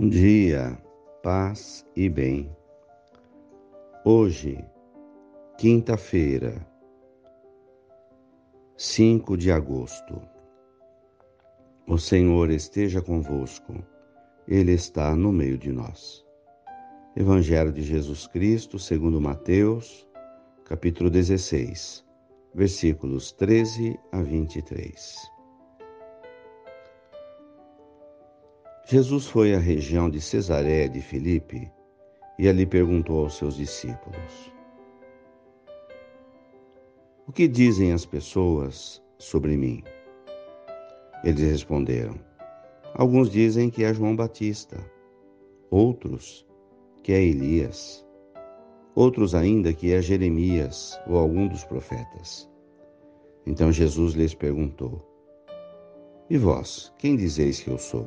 Bom dia, paz e bem. Hoje, quinta-feira, 5 de agosto. O Senhor esteja convosco, Ele está no meio de nós. Evangelho de Jesus Cristo, segundo Mateus, capítulo 16, versículos 13 a 23. Jesus foi à região de Cesareia de Filipe e ali perguntou aos seus discípulos: O que dizem as pessoas sobre mim? Eles responderam: Alguns dizem que é João Batista, outros que é Elias, outros ainda que é Jeremias ou algum dos profetas. Então Jesus lhes perguntou: E vós, quem dizeis que eu sou?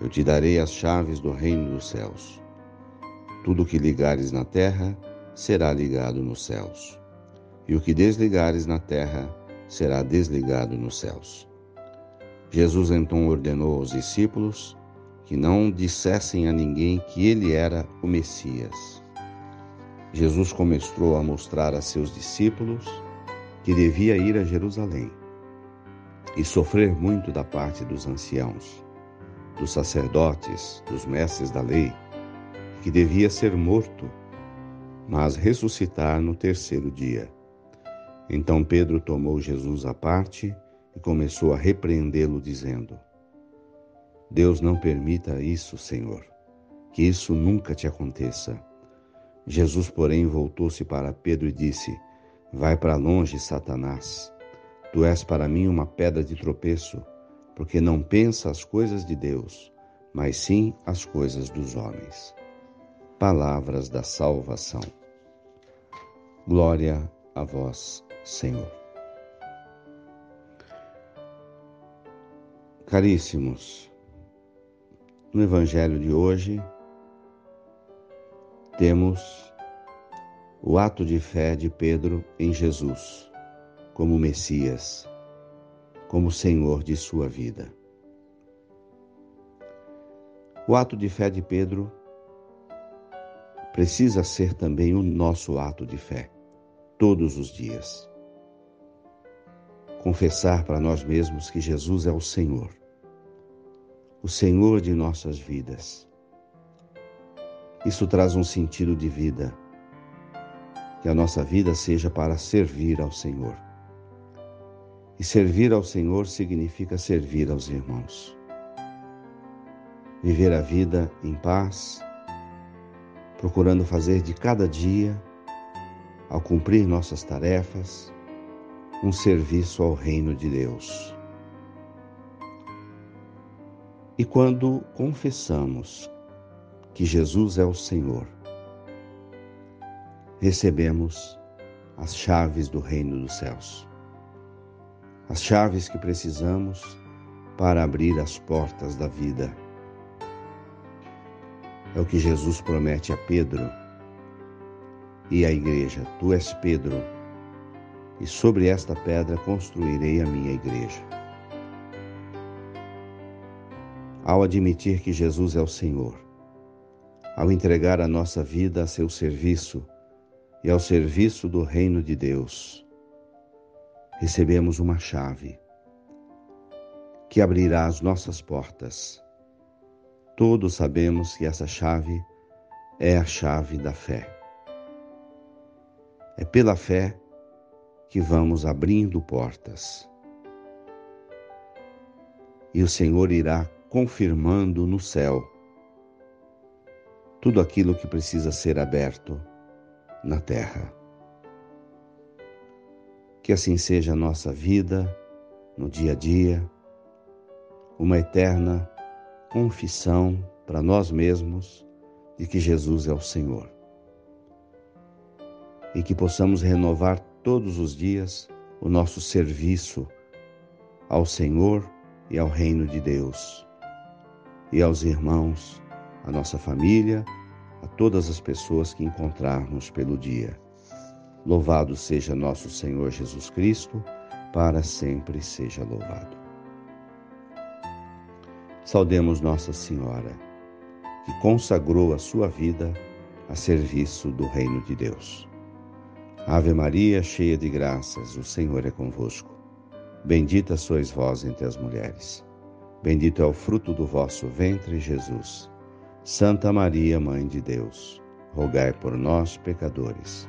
Eu te darei as chaves do reino dos céus. Tudo o que ligares na terra será ligado nos céus, e o que desligares na terra será desligado nos céus. Jesus então ordenou aos discípulos que não dissessem a ninguém que ele era o Messias. Jesus começou a mostrar a seus discípulos que devia ir a Jerusalém e sofrer muito da parte dos anciãos dos sacerdotes, dos mestres da lei, que devia ser morto, mas ressuscitar no terceiro dia. Então Pedro tomou Jesus à parte e começou a repreendê-lo, dizendo: Deus não permita isso, Senhor, que isso nunca te aconteça. Jesus, porém, voltou-se para Pedro e disse: Vai para longe, Satanás. Tu és para mim uma pedra de tropeço porque não pensa as coisas de Deus, mas sim as coisas dos homens. Palavras da salvação. Glória a vós, Senhor. Caríssimos, no Evangelho de hoje, temos o ato de fé de Pedro em Jesus como Messias como Senhor de sua vida. O ato de fé de Pedro precisa ser também o nosso ato de fé, todos os dias. Confessar para nós mesmos que Jesus é o Senhor, o Senhor de nossas vidas. Isso traz um sentido de vida, que a nossa vida seja para servir ao Senhor e servir ao Senhor significa servir aos irmãos. Viver a vida em paz, procurando fazer de cada dia, ao cumprir nossas tarefas, um serviço ao reino de Deus. E quando confessamos que Jesus é o Senhor, recebemos as chaves do reino dos céus as chaves que precisamos para abrir as portas da vida. É o que Jesus promete a Pedro e à igreja: Tu és Pedro, e sobre esta pedra construirei a minha igreja. Ao admitir que Jesus é o Senhor, ao entregar a nossa vida a seu serviço e ao serviço do reino de Deus, recebemos uma chave que abrirá as nossas portas. Todos sabemos que essa chave é a chave da fé. É pela fé que vamos abrindo portas. E o Senhor irá confirmando no céu tudo aquilo que precisa ser aberto na terra. Que assim seja a nossa vida no dia a dia, uma eterna confissão para nós mesmos de que Jesus é o Senhor. E que possamos renovar todos os dias o nosso serviço ao Senhor e ao reino de Deus, e aos irmãos, à nossa família, a todas as pessoas que encontrarmos pelo dia. Louvado seja nosso Senhor Jesus Cristo, para sempre seja louvado. Saudemos Nossa Senhora, que consagrou a sua vida a serviço do reino de Deus. Ave Maria, cheia de graças, o Senhor é convosco. Bendita sois vós entre as mulheres. Bendito é o fruto do vosso ventre, Jesus. Santa Maria, Mãe de Deus, rogai por nós, pecadores,